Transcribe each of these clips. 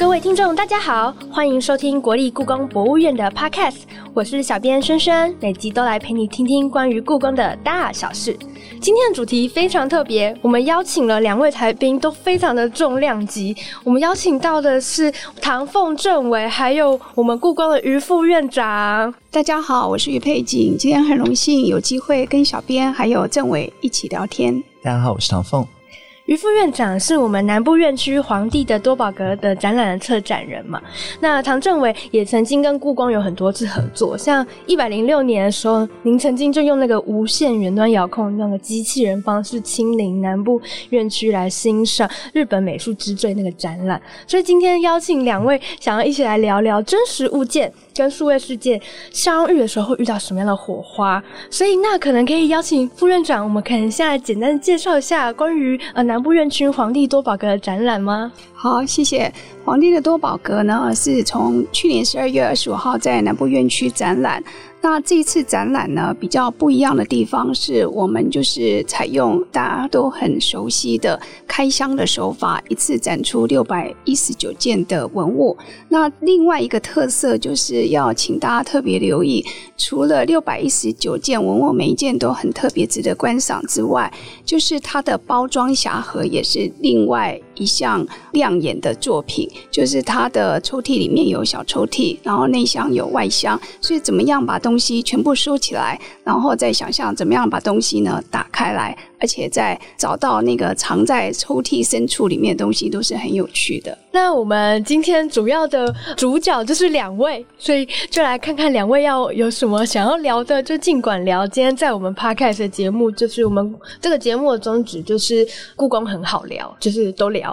各位听众，大家好，欢迎收听国立故宫博物院的 Podcast，我是小编轩轩，每集都来陪你听听关于故宫的大小事。今天的主题非常特别，我们邀请了两位台宾，都非常的重量级。我们邀请到的是唐凤政委，还有我们故宫的于副院长。大家好，我是于佩锦，今天很荣幸有机会跟小编还有政委一起聊天。大家好，我是唐凤。于副院长是我们南部院区皇帝的多宝阁的展览的策展人嘛？那唐政委也曾经跟故宫有很多次合作，像一百零六年的时候，您曾经就用那个无线远端遥控那个机器人方式亲临南部院区来欣赏日本美术之最那个展览。所以今天邀请两位，想要一起来聊聊真实物件跟数位世界相遇的时候会遇到什么样的火花。所以那可能可以邀请副院长，我们可能现在简单的介绍一下关于呃南。部院区皇帝多宝格的展览吗？好，谢谢。皇帝的多宝阁呢，是从去年十二月二十五号在南部院区展览。那这一次展览呢，比较不一样的地方是我们就是采用大家都很熟悉的开箱的手法，一次展出六百一十九件的文物。那另外一个特色就是要请大家特别留意，除了六百一十九件文物每一件都很特别值得观赏之外，就是它的包装匣盒也是另外一项亮眼的作品。就是它的抽屉里面有小抽屉，然后内箱有外箱，所以怎么样把东西全部收起来，然后再想象怎么样把东西呢打开来，而且再找到那个藏在抽屉深处里面的东西，都是很有趣的。那我们今天主要的主角就是两位，所以就来看看两位要有什么想要聊的，就尽管聊。今天在我们 podcast 的节目，就是我们这个节目的宗旨就是故宫很好聊，就是都聊。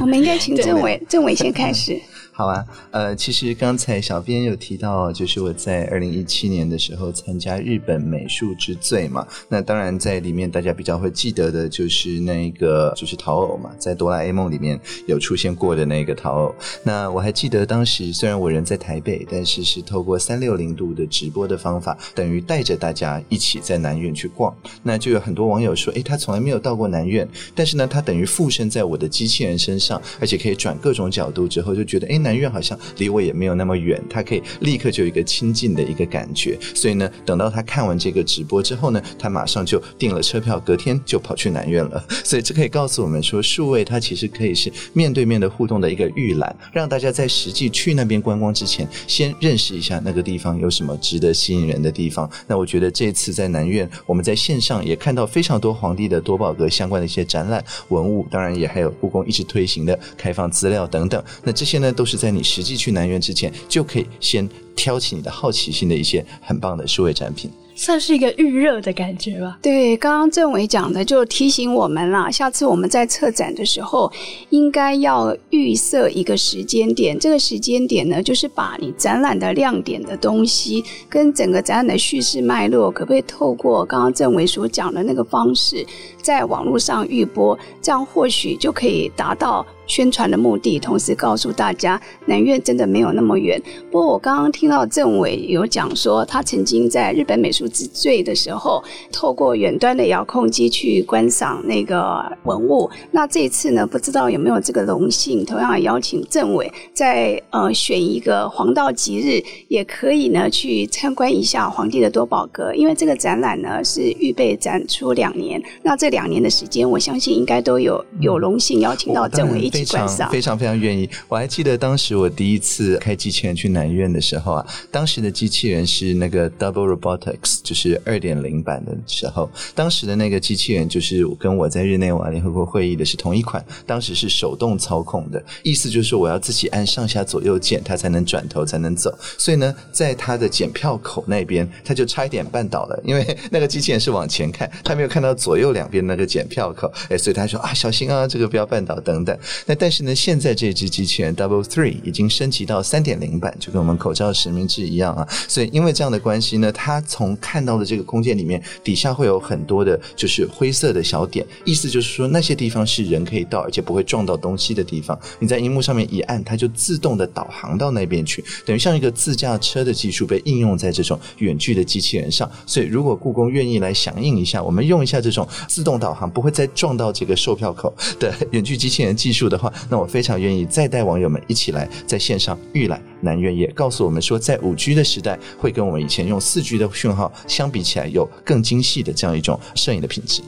我们应该请政委，政委先开始。好啊，呃，其实刚才小编有提到，就是我在二零一七年的时候参加日本美术之最嘛。那当然在里面大家比较会记得的就是那个就是陶偶嘛，在哆啦 A 梦里面有出现过的那个陶偶。那我还记得当时虽然我人在台北，但是是透过三六零度的直播的方法，等于带着大家一起在南院去逛。那就有很多网友说，哎，他从来没有到过南院，但是呢，他等于附身在我的机器人身上，而且可以转各种角度之后，就觉得哎南。南院好像离我也没有那么远，他可以立刻就有一个亲近的一个感觉。所以呢，等到他看完这个直播之后呢，他马上就订了车票，隔天就跑去南院了。所以这可以告诉我们说，数位它其实可以是面对面的互动的一个预览，让大家在实际去那边观光之前，先认识一下那个地方有什么值得吸引人的地方。那我觉得这次在南院，我们在线上也看到非常多皇帝的多宝阁相关的一些展览文物，当然也还有故宫一直推行的开放资料等等。那这些呢，都是。在你实际去南园之前，就可以先挑起你的好奇心的一些很棒的数位产品。算是一个预热的感觉吧。对，刚刚政委讲的就提醒我们啦，下次我们在策展的时候，应该要预设一个时间点。这个时间点呢，就是把你展览的亮点的东西，跟整个展览的叙事脉络，可不可以透过刚刚政委所讲的那个方式，在网络上预播？这样或许就可以达到宣传的目的，同时告诉大家南苑真的没有那么远。不过我刚刚听到政委有讲说，他曾经在日本美术。之最的时候，透过远端的遥控机去观赏那个文物。那这一次呢，不知道有没有这个荣幸，同样邀请政委在呃选一个黄道吉日，也可以呢去参观一下皇帝的多宝阁。因为这个展览呢是预备展出两年，那这两年的时间，我相信应该都有有荣幸邀请到政委一起观赏，非常非常愿意。我还记得当时我第一次开机器人去南院的时候啊，当时的机器人是那个 Double Robotics。就是二点零版的时候，当时的那个机器人就是跟我在日内瓦联合国会议的是同一款，当时是手动操控的，意思就是我要自己按上下左右键，它才能转头才能走。所以呢，在它的检票口那边，它就差一点绊倒了，因为那个机器人是往前看，它没有看到左右两边那个检票口，哎，所以他说啊，小心啊，这个不要绊倒等等。那但是呢，现在这只机器人 Double Three 已经升级到三点零版，就跟我们口罩实名制一样啊。所以因为这样的关系呢，它从看到的这个空间里面，底下会有很多的，就是灰色的小点，意思就是说那些地方是人可以到，而且不会撞到东西的地方。你在荧幕上面一按，它就自动的导航到那边去，等于像一个自驾车的技术被应用在这种远距的机器人上。所以如果故宫愿意来响应一下，我们用一下这种自动导航，不会再撞到这个售票口的远距机器人技术的话，那我非常愿意再带网友们一起来在线上预览南苑也告诉我们说，在五 G 的时代，会跟我们以前用四 G 的讯号相比起来，有更精细的这样一种摄影的品质。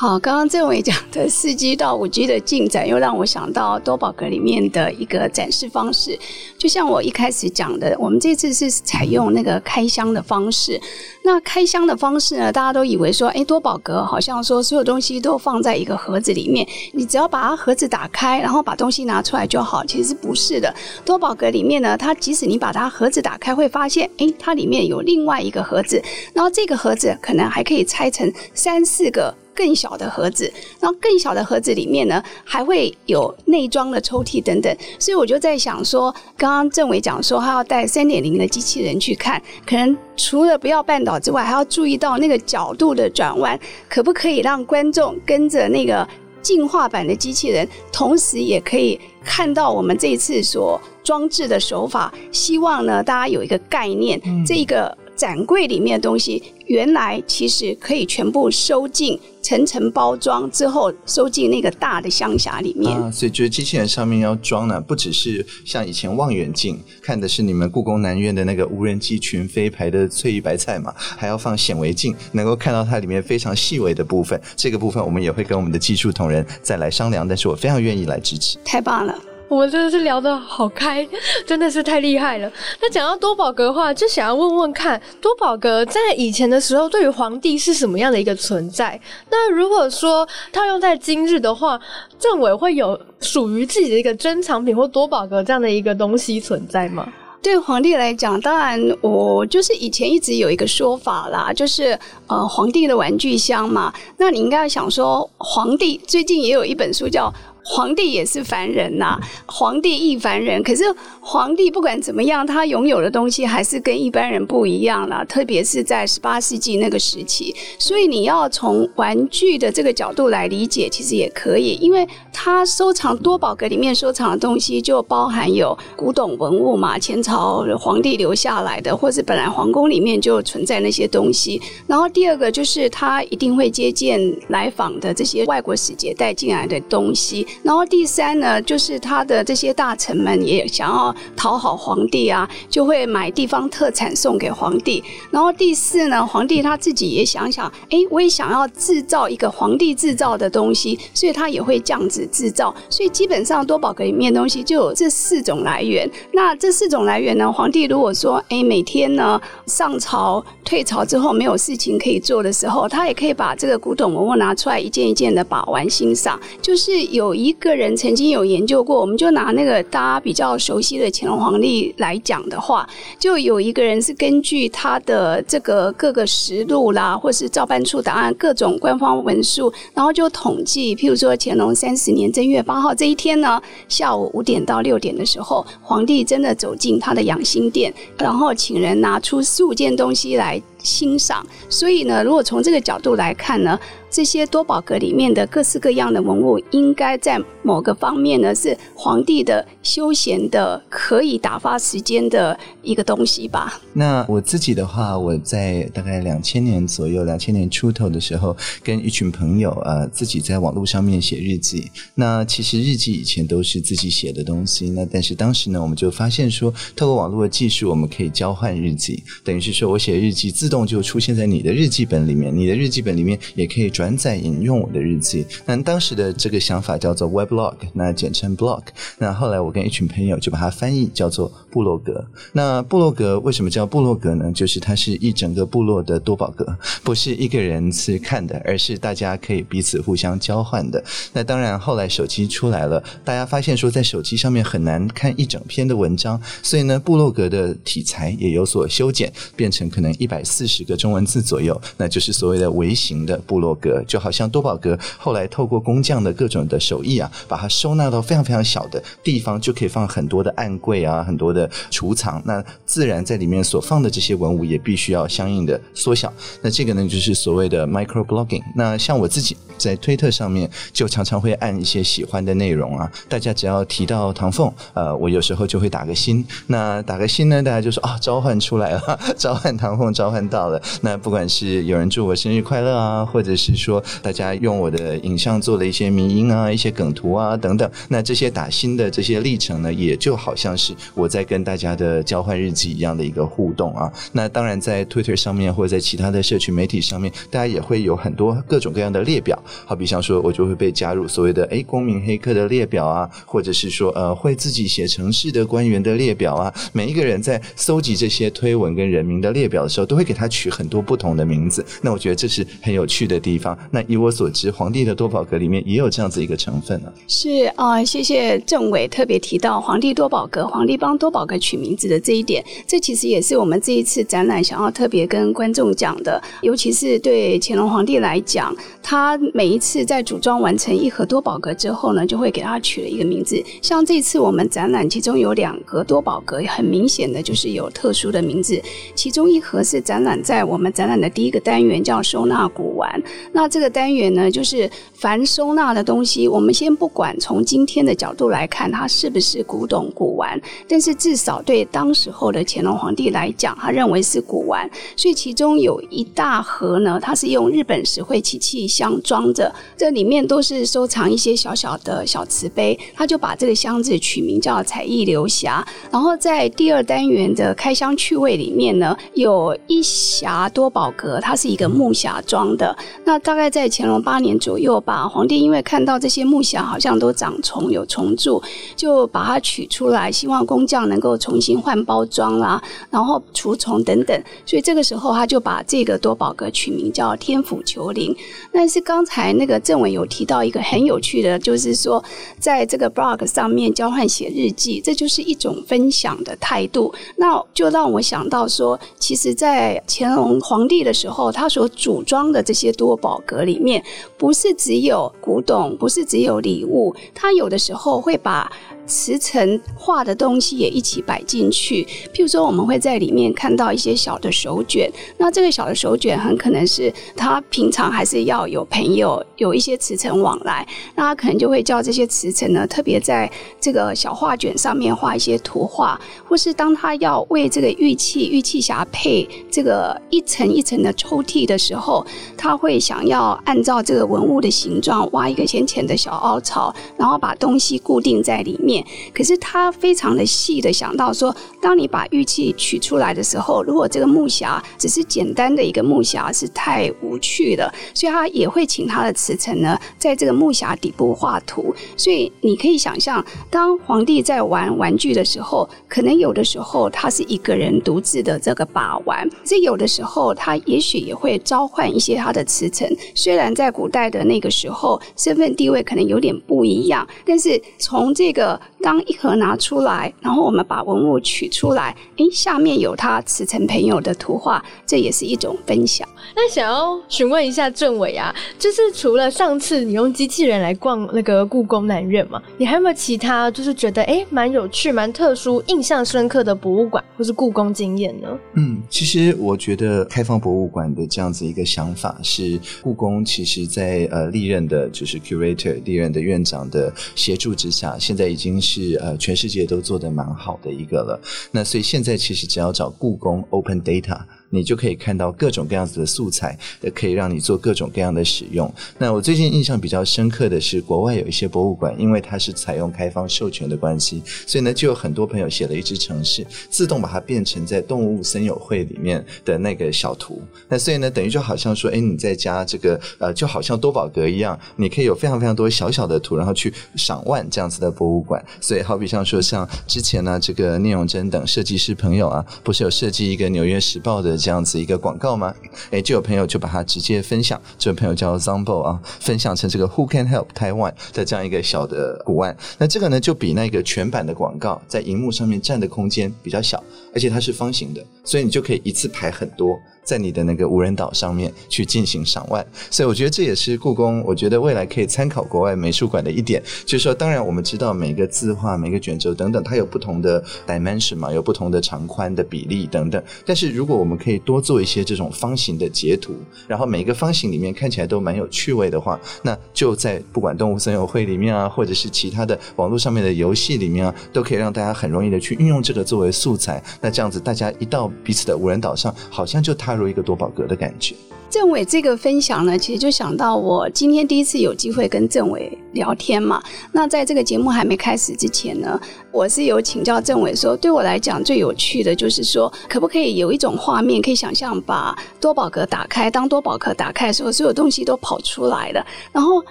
好，刚刚郑伟讲的四 G 到五 G 的进展，又让我想到多宝格里面的一个展示方式。就像我一开始讲的，我们这次是采用那个开箱的方式。那开箱的方式呢，大家都以为说，哎，多宝格好像说所有东西都放在一个盒子里面，你只要把它盒子打开，然后把东西拿出来就好。其实不是的，多宝格里面呢，它即使你把它盒子打开，会发现，哎，它里面有另外一个盒子，然后这个盒子可能还可以拆成三四个。更小的盒子，然后更小的盒子里面呢，还会有内装的抽屉等等。所以我就在想说，刚刚政委讲说他要带三点零的机器人去看，可能除了不要绊倒之外，还要注意到那个角度的转弯，可不可以让观众跟着那个进化版的机器人，同时也可以看到我们这一次所装置的手法。希望呢，大家有一个概念，这一个。展柜里面的东西，原来其实可以全部收进层层包装之后，收进那个大的箱匣里面。所以，就是机器人上面要装呢，不只是像以前望远镜看的是你们故宫南院的那个无人机群飞排的翠玉白菜嘛，还要放显微镜，能够看到它里面非常细微的部分。这个部分我们也会跟我们的技术同仁再来商量，但是我非常愿意来支持。太棒了。我们真的是聊得好开，真的是太厉害了。那讲到多宝格的话，就想要问问看，多宝格在以前的时候，对于皇帝是什么样的一个存在？那如果说套用在今日的话，政委会有属于自己的一个珍藏品或多宝格这样的一个东西存在吗？对皇帝来讲，当然我就是以前一直有一个说法啦，就是呃，皇帝的玩具箱嘛。那你应该要想说，皇帝最近也有一本书叫。皇帝也是凡人呐，皇帝亦凡人。可是皇帝不管怎么样，他拥有的东西还是跟一般人不一样了，特别是在十八世纪那个时期。所以你要从玩具的这个角度来理解，其实也可以，因为他收藏多宝格里面收藏的东西就包含有古董文物嘛，前朝皇帝留下来的，或是本来皇宫里面就存在那些东西。然后第二个就是他一定会接见来访的这些外国使节带进来的东西。然后第三呢，就是他的这些大臣们也想要讨好皇帝啊，就会买地方特产送给皇帝。然后第四呢，皇帝他自己也想想，哎，我也想要制造一个皇帝制造的东西，所以他也会这样子制造。所以基本上多宝格里面东西就有这四种来源。那这四种来源呢，皇帝如果说，哎，每天呢上朝退朝之后没有事情可以做的时候，他也可以把这个古董文物拿出来一件一件的把玩欣赏，就是有一。个人曾经有研究过，我们就拿那个大家比较熟悉的乾隆皇帝来讲的话，就有一个人是根据他的这个各个实录啦，或是照办处档案各种官方文书，然后就统计，譬如说乾隆三十年正月八号这一天呢，下午五点到六点的时候，皇帝真的走进他的养心殿，然后请人拿出十五件东西来欣赏。所以呢，如果从这个角度来看呢。这些多宝格里面的各式各样的文物，应该在某个方面呢，是皇帝的休闲的、可以打发时间的一个东西吧。那我自己的话，我在大概两千年左右、两千年出头的时候，跟一群朋友呃，自己在网络上面写日记。那其实日记以前都是自己写的东西，那但是当时呢，我们就发现说，透过网络的技术，我们可以交换日记，等于是说我写日记自动就出现在你的日记本里面，你的日记本里面也可以。转载引用我的日记，那当时的这个想法叫做 weblog，那简称 blog。那后来我跟一群朋友就把它翻译叫做部落格。那部落格为什么叫部落格呢？就是它是一整个部落的多宝格，不是一个人去看的，而是大家可以彼此互相交换的。那当然，后来手机出来了，大家发现说在手机上面很难看一整篇的文章，所以呢，部落格的题材也有所修剪，变成可能一百四四十个中文字左右，那就是所谓的微型的部落格，就好像多宝格后来透过工匠的各种的手艺啊，把它收纳到非常非常小的地方，就可以放很多的暗柜啊，很多的储藏。那自然在里面所放的这些文物也必须要相应的缩小。那这个呢，就是所谓的 micro blogging。那像我自己在推特上面，就常常会按一些喜欢的内容啊，大家只要提到唐凤，呃，我有时候就会打个心。那打个心呢，大家就说啊，召唤出来了，召唤唐凤，召唤到了。那不管是有人祝我生日快乐啊，或者是说大家用我的影像做了一些迷音啊、一些梗图啊等等，那这些打新的这些历程呢，也就好像是我在跟大家的交换日记一样的一个互动啊。那当然，在 Twitter 上面或者在其他的社群媒体上面，大家也会有很多各种各样的列表。好比像说，我就会被加入所谓的哎公民黑客的列表啊，或者是说呃会自己写城市的官员的列表啊。每一个人在搜集这些推文跟人名的列表的时候，都会给他取很多不同的名字。那我觉得这是很有趣的地方。那以我所知，皇帝的多宝格里面也有这样子一个成分呢。是啊，谢谢政委特别提到皇帝多宝格，皇帝帮多宝格取名字的这一点，这其实也是我们这一次展览想要特别跟观众讲的。尤其是对乾隆皇帝来讲，他每一次在组装完成一盒多宝格之后呢，就会给他取了一个名字。像这次我们展览，其中有两个多宝格，很明显的就是有特殊的名字。其中一盒是展览在我们展览的第一个单元，叫收纳古玩。那这个单元呢，就是凡收纳的东西，我们先不管从今天的角度来看，它是不是古董古玩，但是至少对当时候的乾隆皇帝来讲，他认为是古玩。所以其中有一大盒呢，它是用日本石灰漆器箱装着，这里面都是收藏一些小小的小瓷杯。他就把这个箱子取名叫“彩艺流匣”。然后在第二单元的开箱趣味里面呢，有一匣多宝格，它是一个木匣装的。那大概在乾隆八年左右吧，皇帝因为看到这些木匣好像都长虫，有虫蛀，就把它取出来，希望工匠能够重新换包装啦，然后除虫等等。所以这个时候他就把这个多宝格取名叫天府球灵。但是刚才那个政委有提到一个很有趣的，就是说在这个 blog 上面交换写日记，这就是一种分享的态度。那就让我想到说，其实，在乾隆皇帝的时候，他所组装的这些多宝格里面，不是只有古董，不是只有礼物，他有的时候会把。瓷层画的东西也一起摆进去，譬如说我们会在里面看到一些小的手卷，那这个小的手卷很可能是他平常还是要有朋友有一些瓷层往来，那他可能就会叫这些瓷层呢特别在这个小画卷上面画一些图画，或是当他要为这个玉器玉器匣配这个一层一层的抽屉的时候，他会想要按照这个文物的形状挖一个浅浅的小凹槽，然后把东西固定在里面。可是他非常的细的想到说，当你把玉器取出来的时候，如果这个木匣只是简单的一个木匣是太无趣的，所以他也会请他的瓷臣呢，在这个木匣底部画图。所以你可以想象，当皇帝在玩玩具的时候，可能有的时候他是一个人独自的这个把玩，这有的时候他也许也会召唤一些他的瓷臣。虽然在古代的那个时候，身份地位可能有点不一样，但是从这个。当一盒拿出来，然后我们把文物取出来，诶，下面有他慈诚朋友的图画，这也是一种分享。那想要询问一下政委啊，就是除了上次你用机器人来逛那个故宫南院嘛，你还有没有其他就是觉得诶蛮有趣、蛮特殊、印象深刻的博物馆或是故宫经验呢？嗯，其实我觉得开放博物馆的这样子一个想法是故宫其实在呃历任的就是 curator 历任的院长的协助之下，现在已经是呃全世界都做的蛮好的一个了。那所以现在其实只要找故宫 Open Data。你就可以看到各种各样子的素材，可以让你做各种各样的使用。那我最近印象比较深刻的是，国外有一些博物馆，因为它是采用开放授权的关系，所以呢，就有很多朋友写了一支程式，自动把它变成在动物森友会里面的那个小图。那所以呢，等于就好像说，哎，你在家这个呃，就好像多宝格一样，你可以有非常非常多小小的图，然后去赏万这样子的博物馆。所以好比像说，像之前呢，这个聂永贞等设计师朋友啊，不是有设计一个《纽约时报》的。这样子一个广告吗？哎，就有朋友就把它直接分享，这位朋友叫 Zombo 啊，分享成这个 Who Can Help Taiwan 的这样一个小的图案。那这个呢，就比那个全版的广告在荧幕上面占的空间比较小，而且它是方形的，所以你就可以一次排很多。在你的那个无人岛上面去进行赏玩。所以我觉得这也是故宫，我觉得未来可以参考国外美术馆的一点，就是说，当然我们知道每个字画、每个卷轴等等，它有不同的 dimension 嘛，有不同的长宽的比例等等。但是如果我们可以多做一些这种方形的截图，然后每个方形里面看起来都蛮有趣味的话，那就在不管动物森友会里面啊，或者是其他的网络上面的游戏里面啊，都可以让大家很容易的去运用这个作为素材。那这样子，大家一到彼此的无人岛上，好像就踏入一个多宝格的感觉。政委这个分享呢，其实就想到我今天第一次有机会跟政委聊天嘛。那在这个节目还没开始之前呢，我是有请教政委说，对我来讲最有趣的就是说，可不可以有一种画面，可以想象把多宝格打开，当多宝格打开的时候，所有东西都跑出来了，然后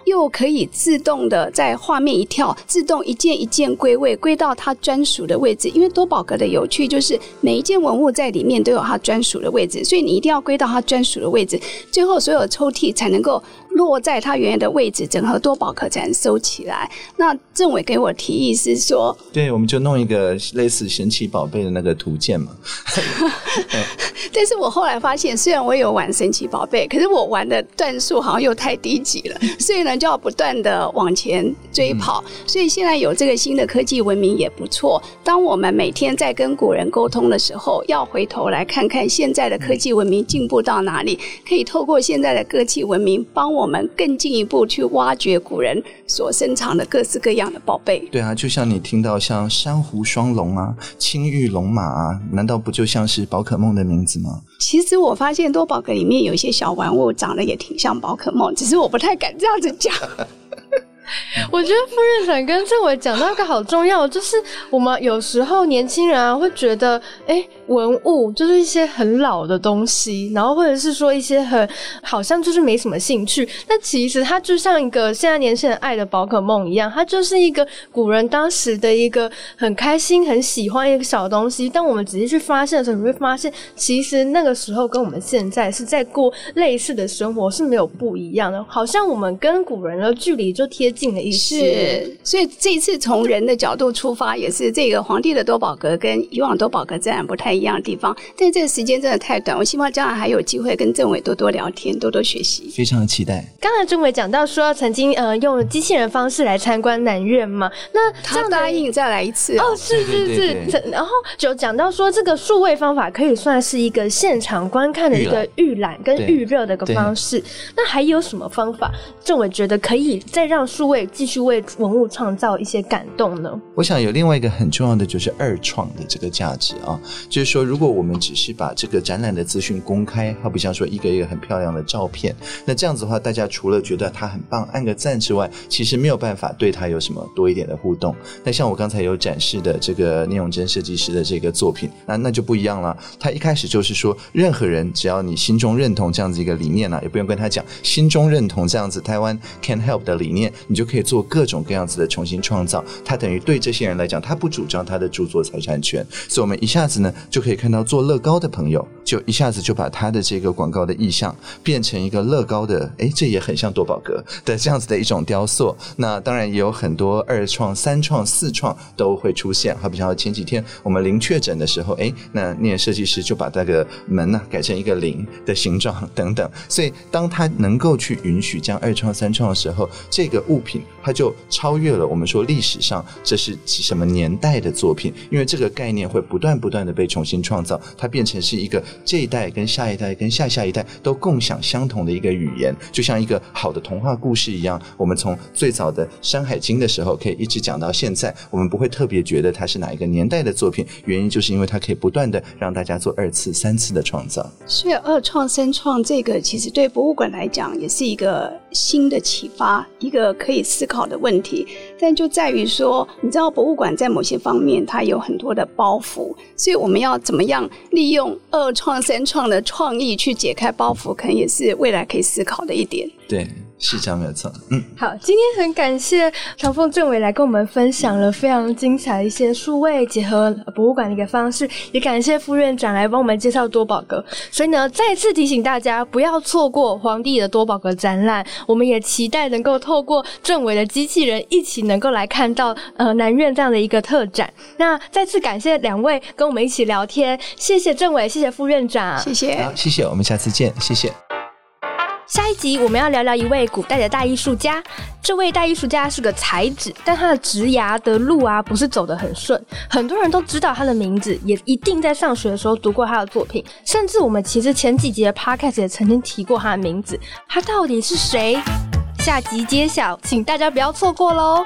又可以自动的在画面一跳，自动一件一件归位，归到它专属的位置。因为多宝格的有趣就是每一件文物在里面都有它专属的位置，所以你一定要归到它专属的位置。最后，所有抽屉才能够落在它原来的位置，整合多宝壳才能收起来。那政委给我提议是说，对，我们就弄一个类似神奇宝贝的那个图鉴嘛。但是我后来发现，虽然我有玩神奇宝贝，可是我玩的段数好像又太低级了，所以呢就要不断的往前追跑。所以现在有这个新的科技文明也不错。当我们每天在跟古人沟通的时候，要回头来看看现在的科技文明进步到哪里，可以透过现在的科技文明，帮我们更进一步去挖掘古人所深藏的各式各样的宝贝。对啊，就像你听到像珊瑚双龙啊、青玉龙马啊，难道不就像是宝可梦的名字吗？其实我发现多宝格里面有一些小玩物长得也挺像宝可梦，只是我不太敢这样子讲。我觉得副院长跟政委讲到一个好重要，就是我们有时候年轻人啊会觉得，哎，文物就是一些很老的东西，然后或者是说一些很好像就是没什么兴趣，但其实它就像一个现在年轻人爱的宝可梦一样，它就是一个古人当时的一个很开心、很喜欢一个小东西。当我们仔细去发现的时候，你会发现，其实那个时候跟我们现在是在过类似的生活是没有不一样的，好像我们跟古人的距离就贴近了一。是，所以这一次从人的角度出发，也是这个皇帝的多宝格跟以往多宝格自然不太一样的地方。但这个时间真的太短，我希望将来还有机会跟政委多多聊天，多多学习。非常的期待。刚才政委讲到说，曾经呃用机器人方式来参观南院嘛，那他答应再来一次哦，是是是。然后就讲到说，这个数位方法可以算是一个现场观看的一个预览跟预热的一个方式。那还有什么方法，政委觉得可以再让数位继续为文物创造一些感动呢？我想有另外一个很重要的就是二创的这个价值啊，就是说如果我们只是把这个展览的资讯公开，好比像说一个一个很漂亮的照片，那这样子的话，大家除了觉得它很棒，按个赞之外，其实没有办法对它有什么多一点的互动。那像我刚才有展示的这个聂永贞设计师的这个作品，那那就不一样了。他一开始就是说，任何人只要你心中认同这样子一个理念呢，也不用跟他讲，心中认同这样子台湾 can help 的理念，你就可以做。各种各样子的重新创造，他等于对这些人来讲，他不主张他的著作财产权，所以我们一下子呢就可以看到做乐高的朋友，就一下子就把他的这个广告的意象变成一个乐高的，哎，这也很像多宝格的这样子的一种雕塑。那当然也有很多二创、三创、四创都会出现。好比像前几天我们零确诊的时候，哎，那那设计师就把那个门呢改成一个零的形状等等。所以当他能够去允许这样二创、三创的时候，这个物品。它就超越了我们说历史上这是什么年代的作品，因为这个概念会不断不断的被重新创造，它变成是一个这一代跟下一代跟下下一代都共享相同的一个语言，就像一个好的童话故事一样。我们从最早的《山海经》的时候可以一直讲到现在，我们不会特别觉得它是哪一个年代的作品，原因就是因为它可以不断的让大家做二次、三次的创造。所以二创、三创这个其实对博物馆来讲也是一个新的启发，一个可以思考。的问题，但就在于说，你知道博物馆在某些方面它有很多的包袱，所以我们要怎么样利用二创三创的创意去解开包袱，可能也是未来可以思考的一点。对。是这样没有错。嗯，好，今天很感谢长凤政委来跟我们分享了非常精彩的一些数位结合博物馆的一个方式，也感谢副院长来帮我们介绍多宝阁。所以呢，再次提醒大家不要错过皇帝的多宝阁展览。我们也期待能够透过政委的机器人一起能够来看到呃南院这样的一个特展。那再次感谢两位跟我们一起聊天，谢谢政委，谢谢副院长，谢谢，好，谢谢，我们下次见，谢谢。下一集我们要聊聊一位古代的大艺术家。这位大艺术家是个才子，但他的职涯的路啊不是走得很顺。很多人都知道他的名字，也一定在上学的时候读过他的作品。甚至我们其实前几集的 podcast 也曾经提过他的名字。他到底是谁？下集揭晓，请大家不要错过喽！